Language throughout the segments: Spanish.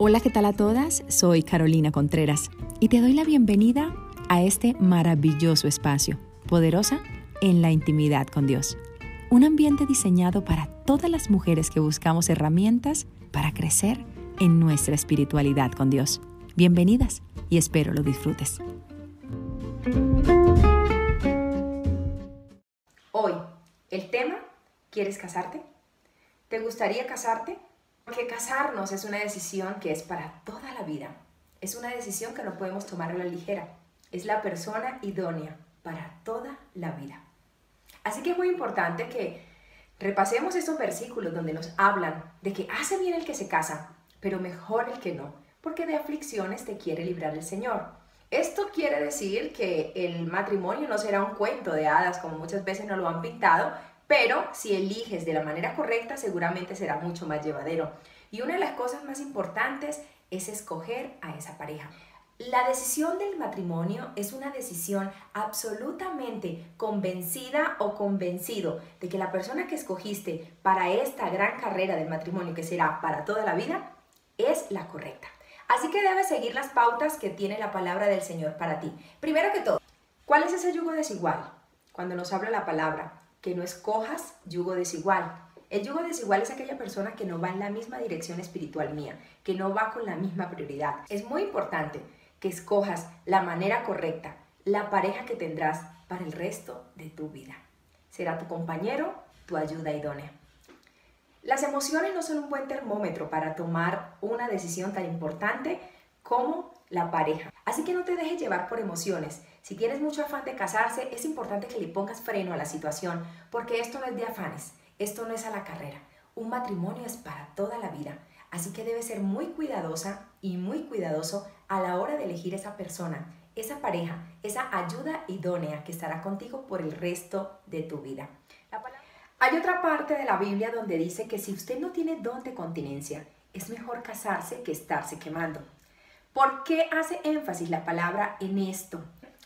Hola, ¿qué tal a todas? Soy Carolina Contreras y te doy la bienvenida a este maravilloso espacio, poderosa en la intimidad con Dios. Un ambiente diseñado para todas las mujeres que buscamos herramientas para crecer en nuestra espiritualidad con Dios. Bienvenidas y espero lo disfrutes. Hoy, el tema, ¿quieres casarte? ¿Te gustaría casarte? Porque casarnos es una decisión que es para toda la vida. Es una decisión que no podemos tomar a la ligera. Es la persona idónea para toda la vida. Así que es muy importante que repasemos estos versículos donde nos hablan de que hace bien el que se casa, pero mejor el que no, porque de aflicciones te quiere librar el Señor. Esto quiere decir que el matrimonio no será un cuento de hadas como muchas veces nos lo han pintado, pero si eliges de la manera correcta seguramente será mucho más llevadero. Y una de las cosas más importantes es escoger a esa pareja. La decisión del matrimonio es una decisión absolutamente convencida o convencido de que la persona que escogiste para esta gran carrera del matrimonio, que será para toda la vida, es la correcta. Así que debes seguir las pautas que tiene la palabra del Señor para ti. Primero que todo, ¿cuál es ese yugo desigual? Cuando nos habla la palabra, que no escojas yugo desigual. El yugo desigual es aquella persona que no va en la misma dirección espiritual mía, que no va con la misma prioridad. Es muy importante que escojas la manera correcta, la pareja que tendrás para el resto de tu vida. Será tu compañero, tu ayuda idónea. Las emociones no son un buen termómetro para tomar una decisión tan importante como la pareja. Así que no te dejes llevar por emociones. Si tienes mucho afán de casarse, es importante que le pongas freno a la situación, porque esto no es de afanes, esto no es a la carrera. Un matrimonio es para toda la vida, así que debes ser muy cuidadosa y muy cuidadoso a la hora de elegir esa persona, esa pareja, esa ayuda idónea que estará contigo por el resto de tu vida. Hay otra parte de la Biblia donde dice que si usted no tiene don de continencia, es mejor casarse que estarse quemando. ¿Por qué hace énfasis la palabra en esto?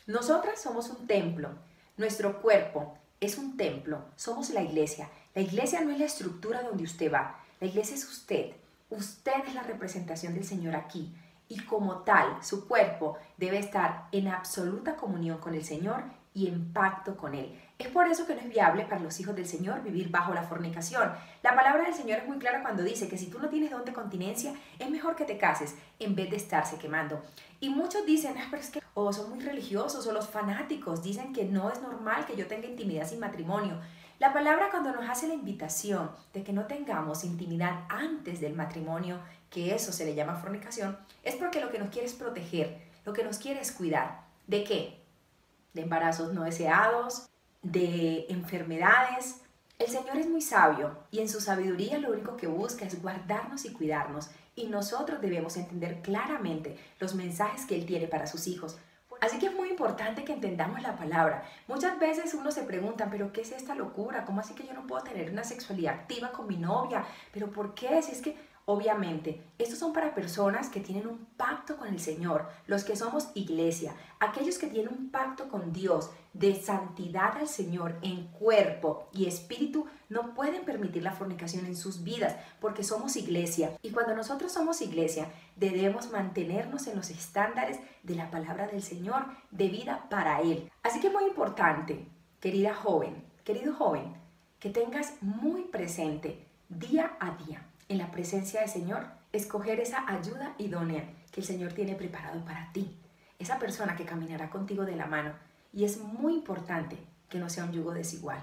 Nosotras somos un templo, nuestro cuerpo es un templo, somos la iglesia. La iglesia no es la estructura donde usted va, la iglesia es usted. Usted es la representación del Señor aquí y como tal su cuerpo debe estar en absoluta comunión con el Señor y en pacto con Él. Es por eso que no es viable para los hijos del Señor vivir bajo la fornicación. La palabra del Señor es muy clara cuando dice que si tú no tienes don de continencia, es mejor que te cases en vez de estarse quemando. Y muchos dicen, ah, pero es que o son muy religiosos o los fanáticos dicen que no es normal que yo tenga intimidad sin matrimonio. La palabra cuando nos hace la invitación de que no tengamos intimidad antes del matrimonio, que eso se le llama fornicación, es porque lo que nos quiere es proteger, lo que nos quiere es cuidar. ¿De qué? De embarazos no deseados, de enfermedades. El Señor es muy sabio y en su sabiduría lo único que busca es guardarnos y cuidarnos y nosotros debemos entender claramente los mensajes que Él tiene para sus hijos. Así que es muy importante que entendamos la palabra. Muchas veces uno se pregunta, pero ¿qué es esta locura? ¿Cómo así que yo no puedo tener una sexualidad activa con mi novia? ¿Pero por qué? Si es que Obviamente, estos son para personas que tienen un pacto con el Señor, los que somos iglesia, aquellos que tienen un pacto con Dios de santidad al Señor en cuerpo y espíritu, no pueden permitir la fornicación en sus vidas porque somos iglesia. Y cuando nosotros somos iglesia, debemos mantenernos en los estándares de la palabra del Señor de vida para Él. Así que muy importante, querida joven, querido joven, que tengas muy presente día a día en la presencia del Señor, escoger esa ayuda idónea que el Señor tiene preparado para ti, esa persona que caminará contigo de la mano. Y es muy importante que no sea un yugo desigual.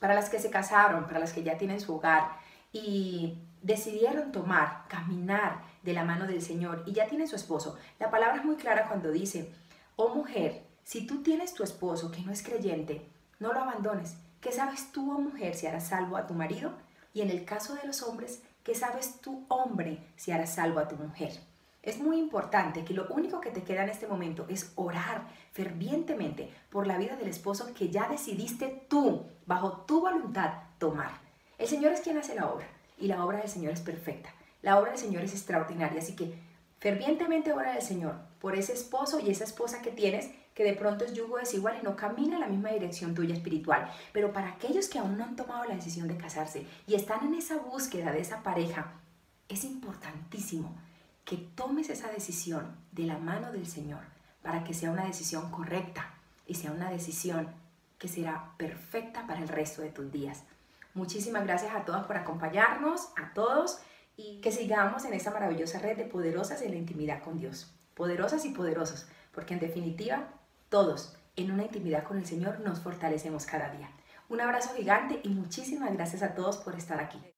Para las que se casaron, para las que ya tienen su hogar y decidieron tomar, caminar de la mano del Señor y ya tienen su esposo, la palabra es muy clara cuando dice, oh mujer, si tú tienes tu esposo que no es creyente, no lo abandones. ¿Qué sabes tú, oh mujer, si harás salvo a tu marido? Y en el caso de los hombres, ¿Qué sabes tú, hombre, si harás salvo a tu mujer? Es muy importante que lo único que te queda en este momento es orar fervientemente por la vida del esposo que ya decidiste tú, bajo tu voluntad, tomar. El Señor es quien hace la obra y la obra del Señor es perfecta. La obra del Señor es extraordinaria, así que fervientemente ora del Señor por ese esposo y esa esposa que tienes que de pronto es yugo desigual y no camina en la misma dirección tuya espiritual. Pero para aquellos que aún no han tomado la decisión de casarse y están en esa búsqueda de esa pareja, es importantísimo que tomes esa decisión de la mano del Señor para que sea una decisión correcta y sea una decisión que será perfecta para el resto de tus días. Muchísimas gracias a todos por acompañarnos, a todos, y que sigamos en esta maravillosa red de poderosas en la intimidad con Dios. Poderosas y poderosos, porque en definitiva, todos en una intimidad con el Señor nos fortalecemos cada día. Un abrazo gigante y muchísimas gracias a todos por estar aquí.